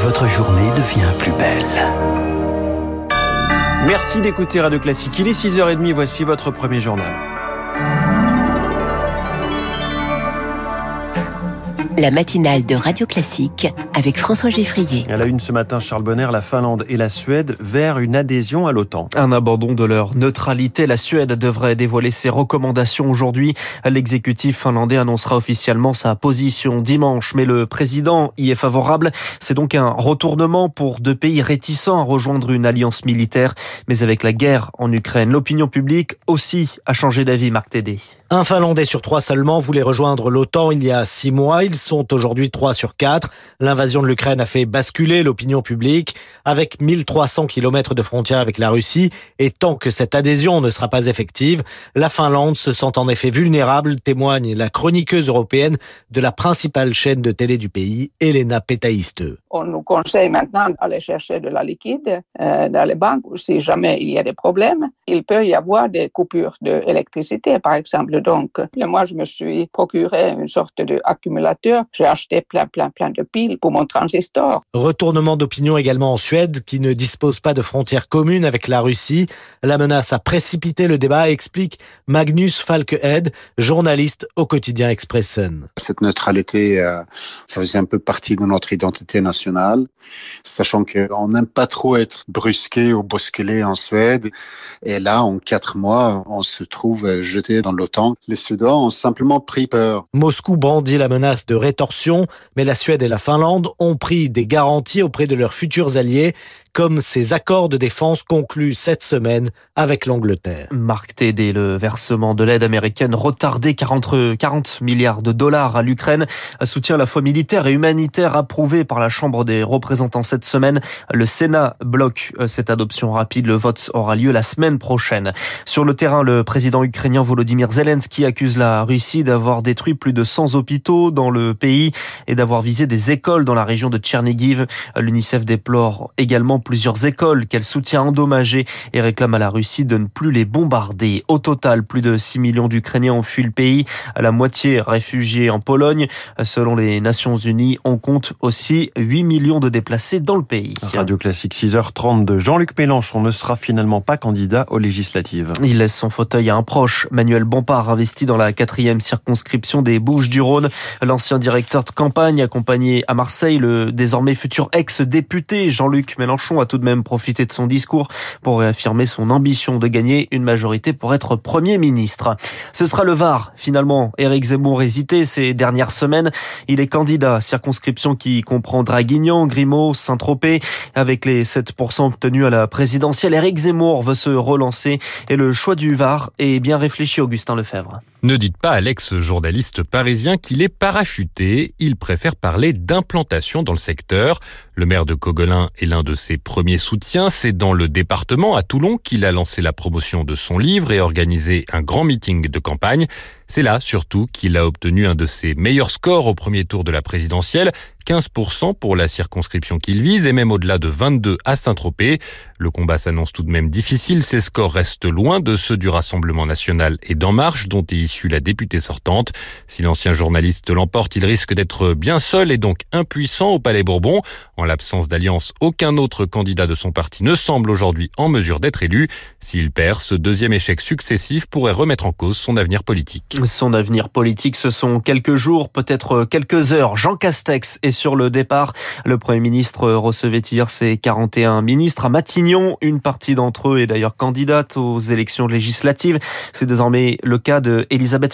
votre journée devient plus belle. Merci d'écouter Radio Classique. Il est 6h30, voici votre premier journal. La matinale de Radio Classique avec François Geffrier. À la une ce matin, Charles Bonner, la Finlande et la Suède vers une adhésion à l'OTAN. Un abandon de leur neutralité. La Suède devrait dévoiler ses recommandations aujourd'hui. L'exécutif finlandais annoncera officiellement sa position dimanche, mais le président y est favorable. C'est donc un retournement pour deux pays réticents à rejoindre une alliance militaire. Mais avec la guerre en Ukraine, l'opinion publique aussi a changé d'avis, Marc Tédé. Un Finlandais sur trois seulement voulait rejoindre l'OTAN il y a six mois. Ils sont aujourd'hui trois sur quatre. L'invasion de l'Ukraine a fait basculer l'opinion publique. Avec 1300 kilomètres de frontières avec la Russie et tant que cette adhésion ne sera pas effective, la Finlande se sent en effet vulnérable, témoigne la chroniqueuse européenne de la principale chaîne de télé du pays, Elena Petaiste. On nous conseille maintenant d'aller chercher de la liquide euh, dans les banques si jamais il y a des problèmes. Il peut y avoir des coupures d'électricité, par exemple donc, moi, je me suis procuré une sorte d'accumulateur. J'ai acheté plein, plein, plein de piles pour mon transistor. Retournement d'opinion également en Suède, qui ne dispose pas de frontières communes avec la Russie. La menace a précipité le débat, explique Magnus Falkehed, journaliste au quotidien Expressen. Cette neutralité, euh, ça faisait un peu partie de notre identité nationale, sachant qu'on n'aime pas trop être brusqué ou bousculé en Suède. Et là, en quatre mois, on se trouve jeté dans l'OTAN les Suédois ont simplement pris peur. Moscou brandit la menace de rétorsion, mais la Suède et la Finlande ont pris des garanties auprès de leurs futurs alliés comme ces accords de défense conclus cette semaine avec l'Angleterre. Marc Tédé, le versement de l'aide américaine retardé 40, 40 milliards de dollars à l'Ukraine, soutient la foi militaire et humanitaire approuvé par la Chambre des représentants cette semaine. Le Sénat bloque euh, cette adoption rapide. Le vote aura lieu la semaine prochaine. Sur le terrain, le président ukrainien Volodymyr Zelensky accuse la Russie d'avoir détruit plus de 100 hôpitaux dans le pays et d'avoir visé des écoles dans la région de Tchernigiv. L'UNICEF déplore également plusieurs écoles qu'elle soutient endommagées et réclame à la Russie de ne plus les bombarder. Au total, plus de 6 millions d'Ukrainiens ont fui le pays, à la moitié réfugiés en Pologne. Selon les Nations Unies, on compte aussi 8 millions de déplacés dans le pays. Radio Classique 6h32. Jean-Luc Mélenchon ne sera finalement pas candidat aux législatives. Il laisse son fauteuil à un proche. Manuel Bompard, investi dans la quatrième circonscription des Bouches-du-Rhône. L'ancien directeur de campagne accompagné à Marseille le désormais futur ex-député Jean-Luc Mélenchon a tout de même profité de son discours pour réaffirmer son ambition de gagner une majorité pour être Premier ministre. Ce sera le Var, finalement. Éric Zemmour hésitait ces dernières semaines. Il est candidat à circonscription qui comprend Draguignan, Grimaud, Saint-Tropez. Avec les 7% obtenus à la présidentielle, Éric Zemmour veut se relancer et le choix du Var est bien réfléchi, Augustin Lefebvre. Ever. Ne dites pas à l'ex-journaliste parisien qu'il est parachuté. Il préfère parler d'implantation dans le secteur. Le maire de Coguelin est l'un de ses premiers soutiens. C'est dans le département, à Toulon, qu'il a lancé la promotion de son livre et organisé un grand meeting de campagne. C'est là, surtout, qu'il a obtenu un de ses meilleurs scores au premier tour de la présidentielle. 15% pour la circonscription qu'il vise et même au-delà de 22 à Saint-Tropez. Le combat s'annonce tout de même difficile. Ses scores restent loin de ceux du Rassemblement national et d'En Marche, dont est issue la députée sortante. Si l'ancien journaliste l'emporte, il risque d'être bien seul et donc impuissant au Palais Bourbon. En l'absence d'alliance, aucun autre candidat de son parti ne semble aujourd'hui en mesure d'être élu. S'il perd, ce deuxième échec successif pourrait remettre en cause son avenir politique. Son avenir politique, ce sont quelques jours, peut-être quelques heures. Jean Castex est sur le départ. Le Premier ministre recevait hier ses 41 ministres à Matignon. Une partie d'entre eux est d'ailleurs candidate aux élections législatives. C'est désormais le cas de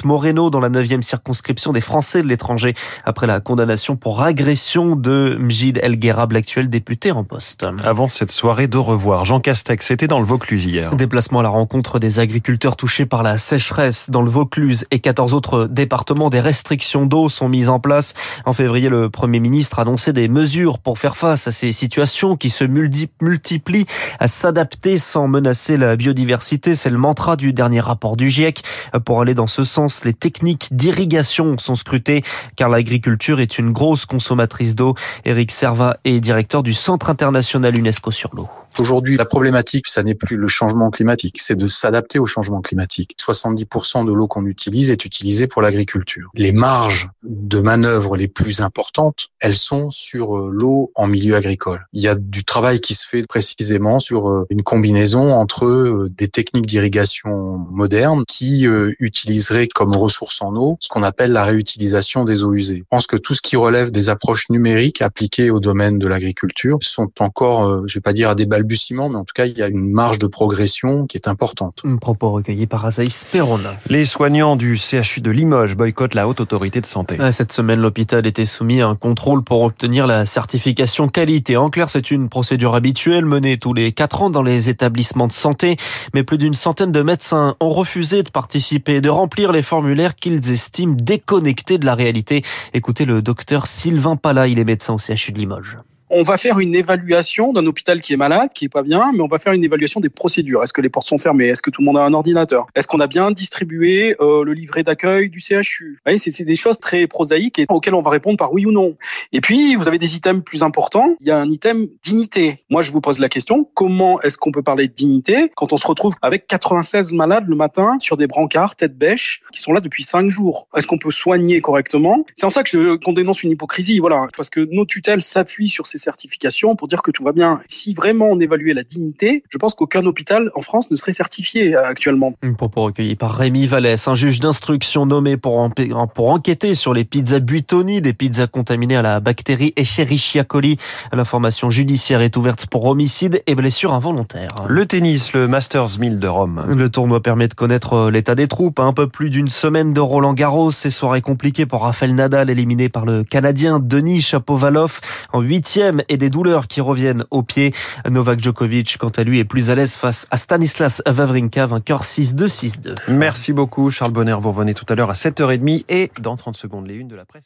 Moreno dans la 9e circonscription des Français de l'étranger après la condamnation pour agression de Mjid El Gherab, l'actuel député en poste. Avant cette soirée de revoir, Jean Castex était dans le Vaucluse hier. Déplacement à la rencontre des agriculteurs touchés par la sécheresse dans le Vaucluse et 14 autres départements. Des restrictions d'eau sont mises en place. En février, le Premier ministre a annoncé des mesures pour faire face à ces situations qui se multiplient, à s'adapter sans menacer la biodiversité. C'est le mantra du dernier rapport du GIEC. Pour aller dans ce sens, les techniques d'irrigation sont scrutées car l'agriculture est une grosse consommatrice d'eau. Eric Serva est directeur du Centre international UNESCO sur l'eau. Aujourd'hui, la problématique, ça n'est plus le changement climatique, c'est de s'adapter au changement climatique. 70% de l'eau qu'on utilise est utilisée pour l'agriculture. Les marges de manœuvre les plus importantes, elles sont sur euh, l'eau en milieu agricole. Il y a du travail qui se fait précisément sur euh, une combinaison entre euh, des techniques d'irrigation modernes qui utiliseraient comme ressource en eau ce qu'on appelle la réutilisation des eaux usées. Je pense que tout ce qui relève des approches numériques appliquées au domaine de l'agriculture sont encore, je vais pas dire à des balbutiements, mais en tout cas, il y a une marge de progression qui est importante. Un propos recueilli par Azaïs Perron. Les soignants du CHU de Limoges boycottent la haute autorité de santé. Cette semaine, l'hôpital était soumis à un contrôle pour obtenir la certification qualité. En clair, c'est une procédure habituelle menée tous les quatre ans dans les établissements de santé. Mais plus d'une centaine de médecins ont refusé de participer, de remplir les formulaires qu'ils estiment déconnectés de la réalité. Écoutez le docteur Sylvain Pala, il est médecin au CHU de Limoges on va faire une évaluation d'un hôpital qui est malade, qui est pas bien, mais on va faire une évaluation des procédures. Est-ce que les portes sont fermées? Est-ce que tout le monde a un ordinateur? Est-ce qu'on a bien distribué euh, le livret d'accueil du CHU c'est des choses très prosaïques auxquelles on va répondre par oui ou non. Et puis, vous avez des items plus importants. Il y a un item dignité. Moi, je vous pose la question, comment est-ce qu'on peut parler de dignité quand on se retrouve avec 96 malades le matin sur des brancards, tête bêche, qui sont là depuis 5 jours? Est-ce qu'on peut soigner correctement? C'est en ça que qu'on dénonce une hypocrisie, voilà, parce que nos tutelles s'appuient sur ces certifications pour dire que tout va bien. Si vraiment on évaluait la dignité, je pense qu'aucun hôpital en France ne serait certifié euh, actuellement. Propos recueilli par Rémi Vallès, un juge d'instruction nommé pour, pour enquêter sur les pizzas Buitoni, des pizzas contaminées à la bactérie Escherichia coli. L'information judiciaire est ouverte pour homicide et blessure involontaire. Le tennis, le Masters 1000 de Rome. Le tournoi permet de connaître euh, l'état des troupes. Un peu plus d'une semaine de Roland Garros. Ces soirées compliquées pour Rafael Nadal, éliminé par le Canadien Denis Chapovalov en huitième et des douleurs qui reviennent au pied. Novak Djokovic, quant à lui, est plus à l'aise face à Stanislas Wawrinka, vainqueur 6-2, 6-2. Merci beaucoup, Charles Bonner. Vous revenez tout à l'heure à 7h30 et dans 30 secondes, les unes de la presse